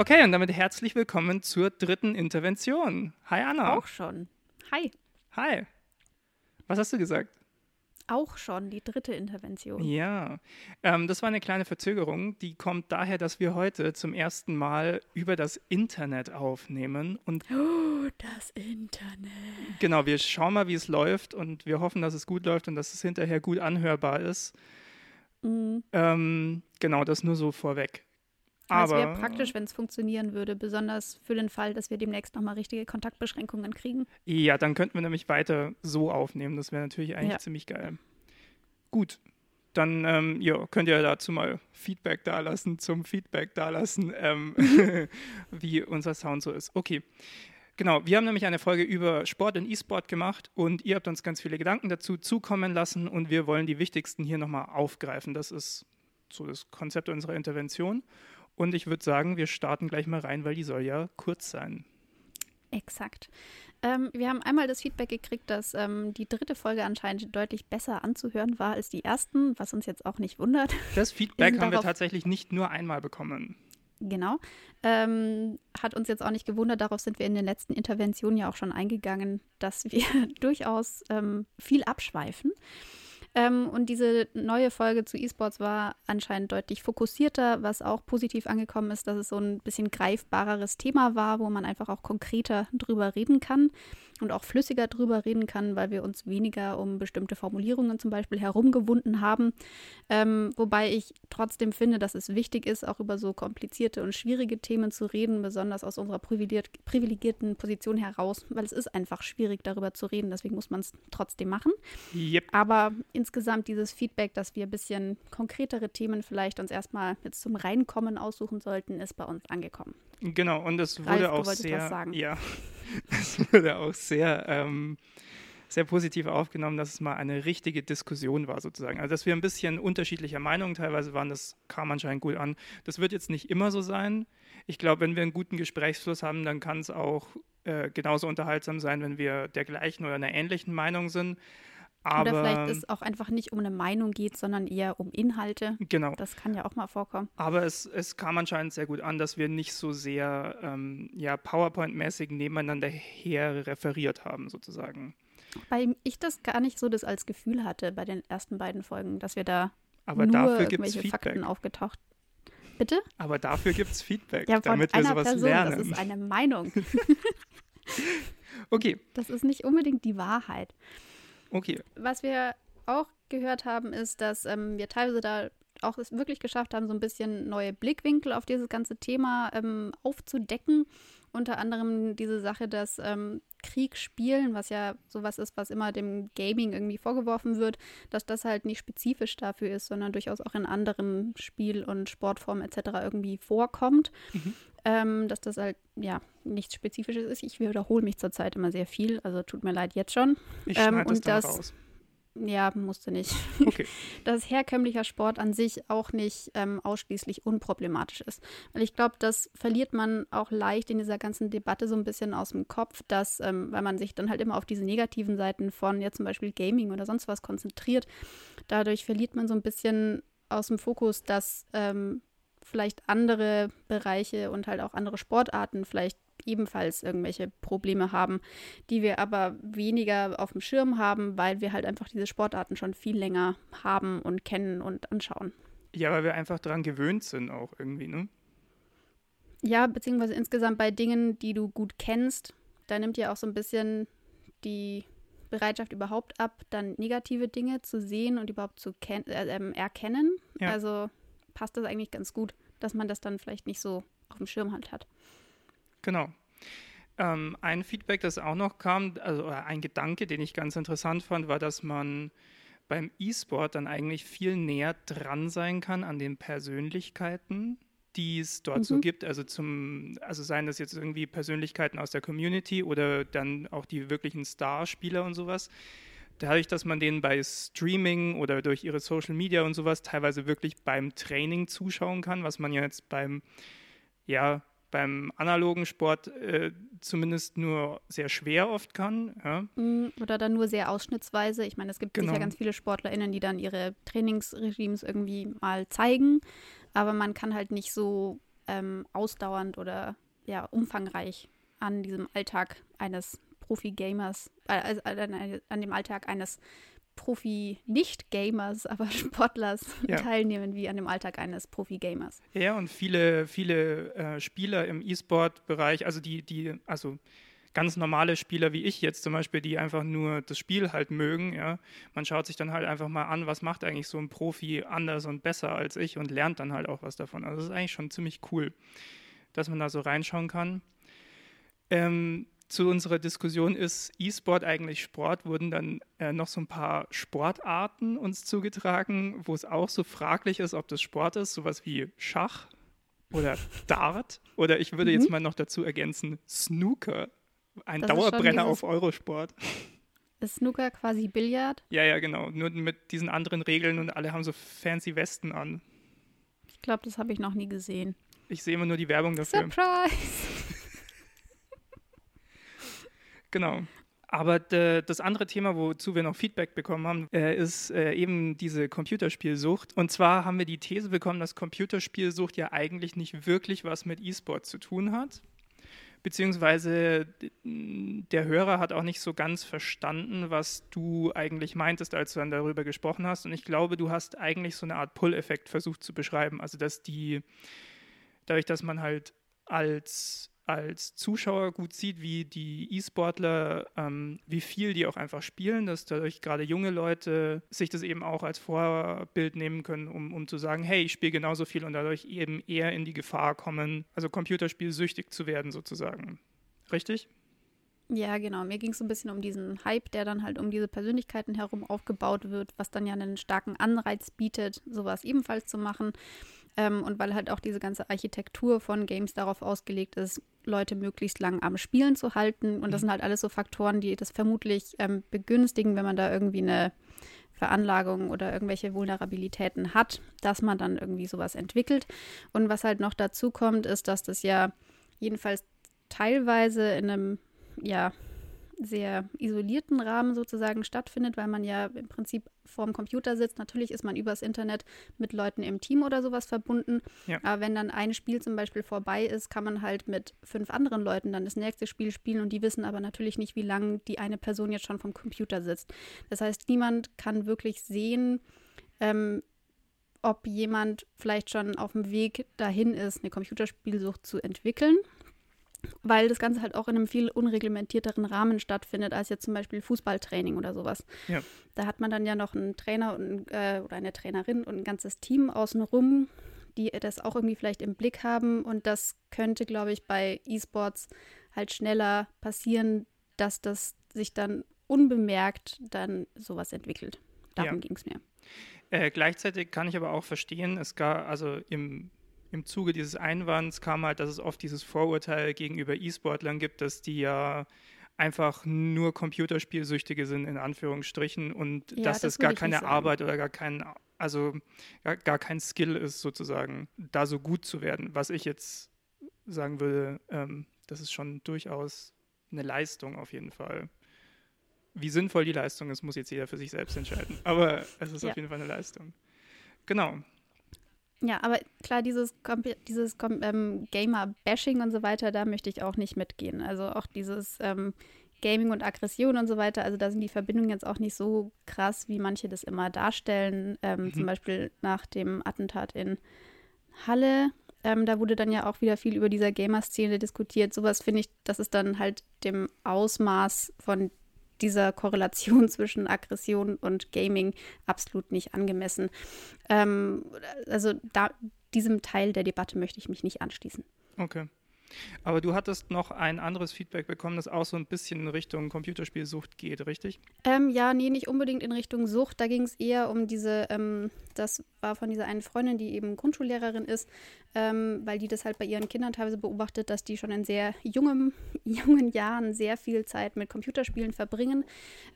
Okay, und damit herzlich willkommen zur dritten Intervention. Hi Anna. Auch schon. Hi. Hi. Was hast du gesagt? Auch schon die dritte Intervention. Ja, ähm, das war eine kleine Verzögerung. Die kommt daher, dass wir heute zum ersten Mal über das Internet aufnehmen. Und oh, das Internet. Genau, wir schauen mal, wie es läuft und wir hoffen, dass es gut läuft und dass es hinterher gut anhörbar ist. Mhm. Ähm, genau, das nur so vorweg. Aber es wäre praktisch, wenn es funktionieren würde, besonders für den Fall, dass wir demnächst nochmal richtige Kontaktbeschränkungen kriegen. Ja, dann könnten wir nämlich weiter so aufnehmen. Das wäre natürlich eigentlich ja. ziemlich geil. Gut, dann ähm, ja, könnt ihr dazu mal Feedback dalassen, zum Feedback dalassen, ähm, wie unser Sound so ist. Okay. Genau, wir haben nämlich eine Folge über Sport und E-Sport gemacht und ihr habt uns ganz viele Gedanken dazu zukommen lassen und wir wollen die wichtigsten hier nochmal aufgreifen. Das ist so das Konzept unserer Intervention. Und ich würde sagen, wir starten gleich mal rein, weil die soll ja kurz sein. Exakt. Ähm, wir haben einmal das Feedback gekriegt, dass ähm, die dritte Folge anscheinend deutlich besser anzuhören war als die ersten, was uns jetzt auch nicht wundert. Das Feedback haben wir tatsächlich nicht nur einmal bekommen. Genau. Ähm, hat uns jetzt auch nicht gewundert, darauf sind wir in den letzten Interventionen ja auch schon eingegangen, dass wir durchaus ähm, viel abschweifen. Ähm, und diese neue Folge zu E-Sports war anscheinend deutlich fokussierter, was auch positiv angekommen ist, dass es so ein bisschen greifbareres Thema war, wo man einfach auch konkreter drüber reden kann und auch flüssiger drüber reden kann, weil wir uns weniger um bestimmte Formulierungen zum Beispiel herumgewunden haben. Ähm, wobei ich trotzdem finde, dass es wichtig ist, auch über so komplizierte und schwierige Themen zu reden, besonders aus unserer privilegierten Position heraus, weil es ist einfach schwierig, darüber zu reden. Deswegen muss man es trotzdem machen. Yep. Aber insgesamt dieses Feedback, dass wir ein bisschen konkretere Themen vielleicht uns erstmal jetzt zum Reinkommen aussuchen sollten, ist bei uns angekommen. Genau, und es wurde Ralf, auch sehr, ja, es wurde auch sehr, ähm, sehr positiv aufgenommen, dass es mal eine richtige Diskussion war sozusagen. Also dass wir ein bisschen unterschiedlicher Meinung teilweise waren, das kam anscheinend gut an. Das wird jetzt nicht immer so sein. Ich glaube, wenn wir einen guten Gesprächsfluss haben, dann kann es auch äh, genauso unterhaltsam sein, wenn wir der gleichen oder einer ähnlichen Meinung sind. Aber, Oder vielleicht es auch einfach nicht um eine Meinung geht, sondern eher um Inhalte. Genau. Das kann ja auch mal vorkommen. Aber es, es kam anscheinend sehr gut an, dass wir nicht so sehr ähm, ja, PowerPoint-mäßig nebeneinander her referiert haben, sozusagen. Weil ich das gar nicht so das als Gefühl hatte bei den ersten beiden Folgen, dass wir da Aber nur dafür irgendwelche. Fakten aufgetaucht. Bitte? Aber dafür gibt es Feedback, ja, damit wir sowas Person, lernen. Das ist eine Meinung. okay. Das ist nicht unbedingt die Wahrheit. Okay. Was wir auch gehört haben, ist, dass ähm, wir teilweise da auch es wirklich geschafft haben, so ein bisschen neue Blickwinkel auf dieses ganze Thema ähm, aufzudecken. Unter anderem diese Sache, dass ähm, Krieg spielen, was ja sowas ist, was immer dem Gaming irgendwie vorgeworfen wird, dass das halt nicht spezifisch dafür ist, sondern durchaus auch in anderen Spiel- und Sportformen etc. irgendwie vorkommt. Mhm. Ähm, dass das halt ja nichts Spezifisches ist. Ich wiederhole mich zurzeit immer sehr viel, also tut mir leid jetzt schon. Ich ähm, und das, raus. Ja, musste nicht. Okay. Dass herkömmlicher Sport an sich auch nicht ähm, ausschließlich unproblematisch ist. Weil ich glaube, das verliert man auch leicht in dieser ganzen Debatte so ein bisschen aus dem Kopf, dass, ähm, weil man sich dann halt immer auf diese negativen Seiten von ja zum Beispiel Gaming oder sonst was konzentriert, dadurch verliert man so ein bisschen aus dem Fokus, dass ähm, vielleicht andere Bereiche und halt auch andere Sportarten vielleicht ebenfalls irgendwelche Probleme haben, die wir aber weniger auf dem Schirm haben, weil wir halt einfach diese Sportarten schon viel länger haben und kennen und anschauen. Ja, weil wir einfach daran gewöhnt sind auch irgendwie, ne? Ja, beziehungsweise insgesamt bei Dingen, die du gut kennst, da nimmt ja auch so ein bisschen die Bereitschaft überhaupt ab, dann negative Dinge zu sehen und überhaupt zu äh, äh, erkennen. Ja. Also passt das eigentlich ganz gut, dass man das dann vielleicht nicht so auf dem Schirm halt hat. Genau. Ähm, ein Feedback, das auch noch kam, also ein Gedanke, den ich ganz interessant fand, war, dass man beim E-Sport dann eigentlich viel näher dran sein kann an den Persönlichkeiten, die es dort mhm. so gibt. Also zum, also seien das jetzt irgendwie Persönlichkeiten aus der Community oder dann auch die wirklichen Starspieler und sowas. Dadurch, dass man denen bei Streaming oder durch ihre Social Media und sowas teilweise wirklich beim Training zuschauen kann, was man ja jetzt beim ja, beim analogen Sport äh, zumindest nur sehr schwer oft kann. Ja. Mm, oder dann nur sehr ausschnittsweise. Ich meine, es gibt genau. sicher ganz viele SportlerInnen, die dann ihre Trainingsregimes irgendwie mal zeigen, aber man kann halt nicht so ähm, ausdauernd oder ja, umfangreich an diesem Alltag eines Profi-Gamers, äh, also an, an, dem Alltag eines Profi-Nicht-Gamers, aber Sportlers ja. teilnehmen wie an dem Alltag eines Profi-Gamers. Ja, und viele, viele äh, Spieler im E-Sport-Bereich, also die, die, also ganz normale Spieler wie ich jetzt zum Beispiel, die einfach nur das Spiel halt mögen, ja, man schaut sich dann halt einfach mal an, was macht eigentlich so ein Profi anders und besser als ich und lernt dann halt auch was davon. Also das ist eigentlich schon ziemlich cool, dass man da so reinschauen kann. Ähm, zu unserer Diskussion ist E-Sport eigentlich Sport, wurden dann äh, noch so ein paar Sportarten uns zugetragen, wo es auch so fraglich ist, ob das Sport ist, sowas wie Schach oder Dart oder ich würde mhm. jetzt mal noch dazu ergänzen, Snooker, ein das Dauerbrenner auf Eurosport. Ist Snooker quasi Billard? Ja, ja, genau, nur mit diesen anderen Regeln und alle haben so fancy Westen an. Ich glaube, das habe ich noch nie gesehen. Ich sehe immer nur die Werbung dafür. Surprise! Genau. Aber das andere Thema, wozu wir noch Feedback bekommen haben, äh, ist äh, eben diese Computerspielsucht. Und zwar haben wir die These bekommen, dass Computerspielsucht ja eigentlich nicht wirklich was mit E-Sport zu tun hat. Beziehungsweise der Hörer hat auch nicht so ganz verstanden, was du eigentlich meintest, als du dann darüber gesprochen hast. Und ich glaube, du hast eigentlich so eine Art Pull-Effekt versucht zu beschreiben. Also, dass die, dadurch, dass man halt als als Zuschauer gut sieht, wie die E-Sportler, ähm, wie viel die auch einfach spielen, dass dadurch gerade junge Leute sich das eben auch als Vorbild nehmen können, um, um zu sagen, hey, ich spiele genauso viel und dadurch eben eher in die Gefahr kommen, also Computerspielsüchtig zu werden sozusagen. Richtig? Ja, genau. Mir ging es so ein bisschen um diesen Hype, der dann halt um diese Persönlichkeiten herum aufgebaut wird, was dann ja einen starken Anreiz bietet, sowas ebenfalls zu machen. Ähm, und weil halt auch diese ganze Architektur von Games darauf ausgelegt ist, Leute möglichst lang am Spielen zu halten. Und das mhm. sind halt alles so Faktoren, die das vermutlich ähm, begünstigen, wenn man da irgendwie eine Veranlagung oder irgendwelche Vulnerabilitäten hat, dass man dann irgendwie sowas entwickelt. Und was halt noch dazu kommt, ist, dass das ja jedenfalls teilweise in einem ja, sehr isolierten Rahmen sozusagen stattfindet, weil man ja im Prinzip vorm Computer sitzt. Natürlich ist man übers Internet mit Leuten im Team oder sowas verbunden. Ja. Aber wenn dann ein Spiel zum Beispiel vorbei ist, kann man halt mit fünf anderen Leuten dann das nächste Spiel spielen und die wissen aber natürlich nicht, wie lange die eine Person jetzt schon vom Computer sitzt. Das heißt, niemand kann wirklich sehen, ähm, ob jemand vielleicht schon auf dem Weg dahin ist, eine Computerspielsucht zu entwickeln weil das Ganze halt auch in einem viel unreglementierteren Rahmen stattfindet als jetzt zum Beispiel Fußballtraining oder sowas. Ja. Da hat man dann ja noch einen Trainer und, äh, oder eine Trainerin und ein ganzes Team außenrum, die das auch irgendwie vielleicht im Blick haben. Und das könnte, glaube ich, bei E-Sports halt schneller passieren, dass das sich dann unbemerkt dann sowas entwickelt. Darum ja. ging es mir. Äh, gleichzeitig kann ich aber auch verstehen, es gab also im im Zuge dieses Einwands kam halt, dass es oft dieses Vorurteil gegenüber E-Sportlern gibt, dass die ja einfach nur Computerspielsüchtige sind, in Anführungsstrichen, und ja, dass das, das gar keine Arbeit oder gar kein, also gar, gar, kein Skill ist, sozusagen, da so gut zu werden. Was ich jetzt sagen würde, ähm, das ist schon durchaus eine Leistung auf jeden Fall. Wie sinnvoll die Leistung ist, muss jetzt jeder für sich selbst entscheiden. Aber es ist ja. auf jeden Fall eine Leistung. Genau. Ja, aber klar, dieses, dieses ähm, Gamer-Bashing und so weiter, da möchte ich auch nicht mitgehen. Also auch dieses ähm, Gaming und Aggression und so weiter, also da sind die Verbindungen jetzt auch nicht so krass, wie manche das immer darstellen. Ähm, mhm. Zum Beispiel nach dem Attentat in Halle, ähm, da wurde dann ja auch wieder viel über dieser Gamer-Szene diskutiert. Sowas finde ich, das ist dann halt dem Ausmaß von dieser Korrelation zwischen Aggression und Gaming absolut nicht angemessen. Ähm, also da, diesem Teil der Debatte möchte ich mich nicht anschließen. Okay. Aber du hattest noch ein anderes Feedback bekommen, das auch so ein bisschen in Richtung Computerspielsucht geht, richtig? Ähm, ja, nee, nicht unbedingt in Richtung Sucht. Da ging es eher um diese, ähm, das war von dieser einen Freundin, die eben Grundschullehrerin ist, ähm, weil die das halt bei ihren Kindern teilweise beobachtet, dass die schon in sehr jungem, jungen Jahren sehr viel Zeit mit Computerspielen verbringen.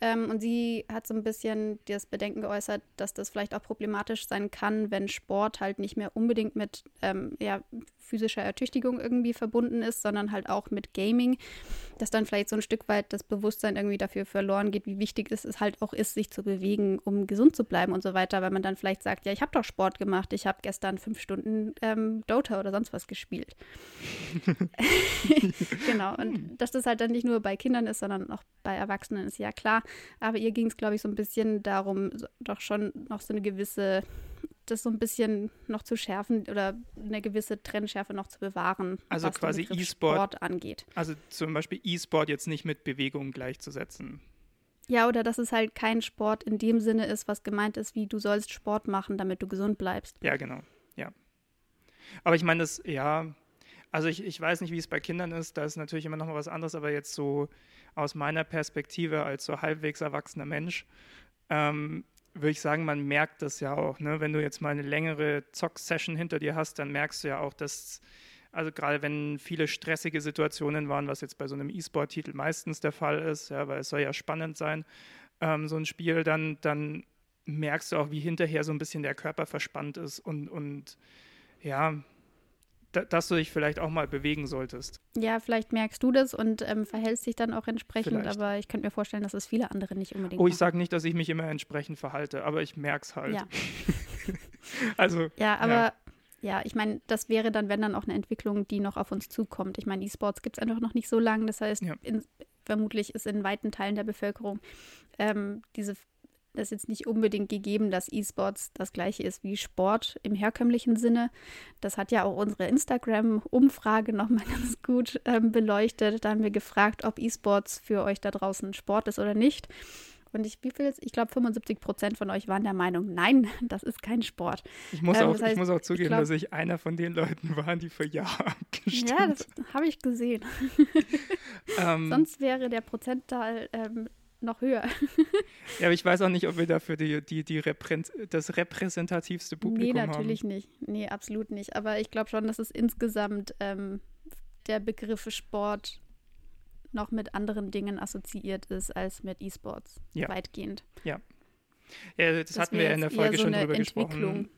Ähm, und sie hat so ein bisschen das Bedenken geäußert, dass das vielleicht auch problematisch sein kann, wenn Sport halt nicht mehr unbedingt mit ähm, ja, physischer Ertüchtigung irgendwie verbunden ist, sondern halt auch mit Gaming, dass dann vielleicht so ein Stück weit das Bewusstsein irgendwie dafür verloren geht, wie wichtig es halt auch ist, sich zu bewegen, um gesund zu bleiben und so weiter, weil man dann vielleicht sagt, ja, ich habe doch Sport gemacht, ich habe gestern fünf Stunden ähm, Dota oder sonst was gespielt. genau, und dass das halt dann nicht nur bei Kindern ist, sondern auch bei Erwachsenen ist ja klar. Aber ihr ging es, glaube ich, so ein bisschen darum, doch schon noch so eine gewisse das so ein bisschen noch zu schärfen oder eine gewisse Trennschärfe noch zu bewahren, also was quasi E-Sport- Sport angeht. Also zum Beispiel E-Sport jetzt nicht mit Bewegung gleichzusetzen. Ja, oder dass es halt kein Sport in dem Sinne ist, was gemeint ist, wie du sollst Sport machen, damit du gesund bleibst. Ja, genau. Ja. Aber ich meine, das, ja, also ich, ich weiß nicht, wie es bei Kindern ist, da ist natürlich immer noch mal was anderes, aber jetzt so aus meiner Perspektive als so halbwegs erwachsener Mensch, ähm, würde ich sagen, man merkt das ja auch, ne? Wenn du jetzt mal eine längere Zock-Session hinter dir hast, dann merkst du ja auch, dass, also gerade wenn viele stressige Situationen waren, was jetzt bei so einem E-Sport-Titel meistens der Fall ist, ja, weil es soll ja spannend sein, ähm, so ein Spiel, dann, dann merkst du auch, wie hinterher so ein bisschen der Körper verspannt ist und, und ja, da, dass du dich vielleicht auch mal bewegen solltest. Ja, vielleicht merkst du das und ähm, verhältst dich dann auch entsprechend, Vielleicht. aber ich könnte mir vorstellen, dass es viele andere nicht unbedingt Oh, ich sage nicht, dass ich mich immer entsprechend verhalte, aber ich merke es halt. Ja. also, Ja, aber ja, ich meine, das wäre dann, wenn dann auch eine Entwicklung, die noch auf uns zukommt. Ich meine, E-Sports gibt es einfach noch nicht so lange. Das heißt, Ja. in, vermutlich ist in weiten Teilen der Bevölkerung ähm, diese das ist jetzt nicht unbedingt gegeben, dass E-Sports das gleiche ist wie Sport im herkömmlichen Sinne. Das hat ja auch unsere Instagram-Umfrage nochmal ganz gut ähm, beleuchtet. Da haben wir gefragt, ob E-Sports für euch da draußen Sport ist oder nicht. Und ich, wie viel? Ich glaube, 75 Prozent von euch waren der Meinung, nein, das ist kein Sport. ich muss, Ähm, auch, das heißt, ich muss auch zugeben, glaub- dass ich einer von den Leuten war, die für Ja abgestimmt Ja, das habe ich gesehen. ähm, Sonst wäre der Prozentteil ähm, noch höher. Ja, aber ich weiß auch nicht, ob wir dafür die, die, die Reprä das repräsentativste Publikum nee, haben. natürlich nicht. Nee, absolut nicht. Aber ich glaube schon, dass es insgesamt ähm, der Begriff Sport noch mit anderen Dingen assoziiert ist als mit E-Sports. Ja. Weitgehend. Ja, das, Das hatten wir ja in der Folge so schon drüber gesprochen.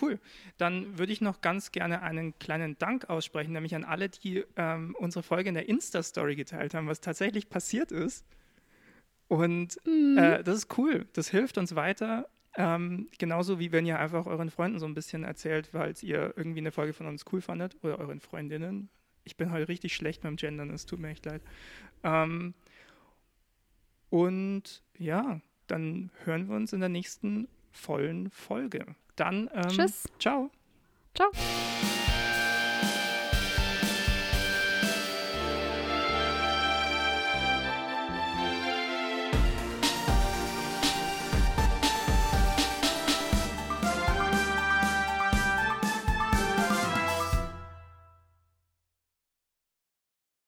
Cool. Dann würde ich noch ganz gerne einen kleinen Dank aussprechen, nämlich an alle, die ähm, unsere Folge in der Insta-Story geteilt haben, was tatsächlich passiert ist. Und Mhm. äh, das ist cool. Das hilft uns weiter. Ähm, genauso wie wenn ihr einfach euren Freunden so ein bisschen erzählt, weil ihr irgendwie eine Folge von uns cool fandet oder euren Freundinnen. Ich bin heute richtig schlecht beim Gendern, es tut mir echt leid. Ähm, und ja, dann hören wir uns in der nächsten vollen Folge. Dann, ähm, Tschüss. ciao. Ciao.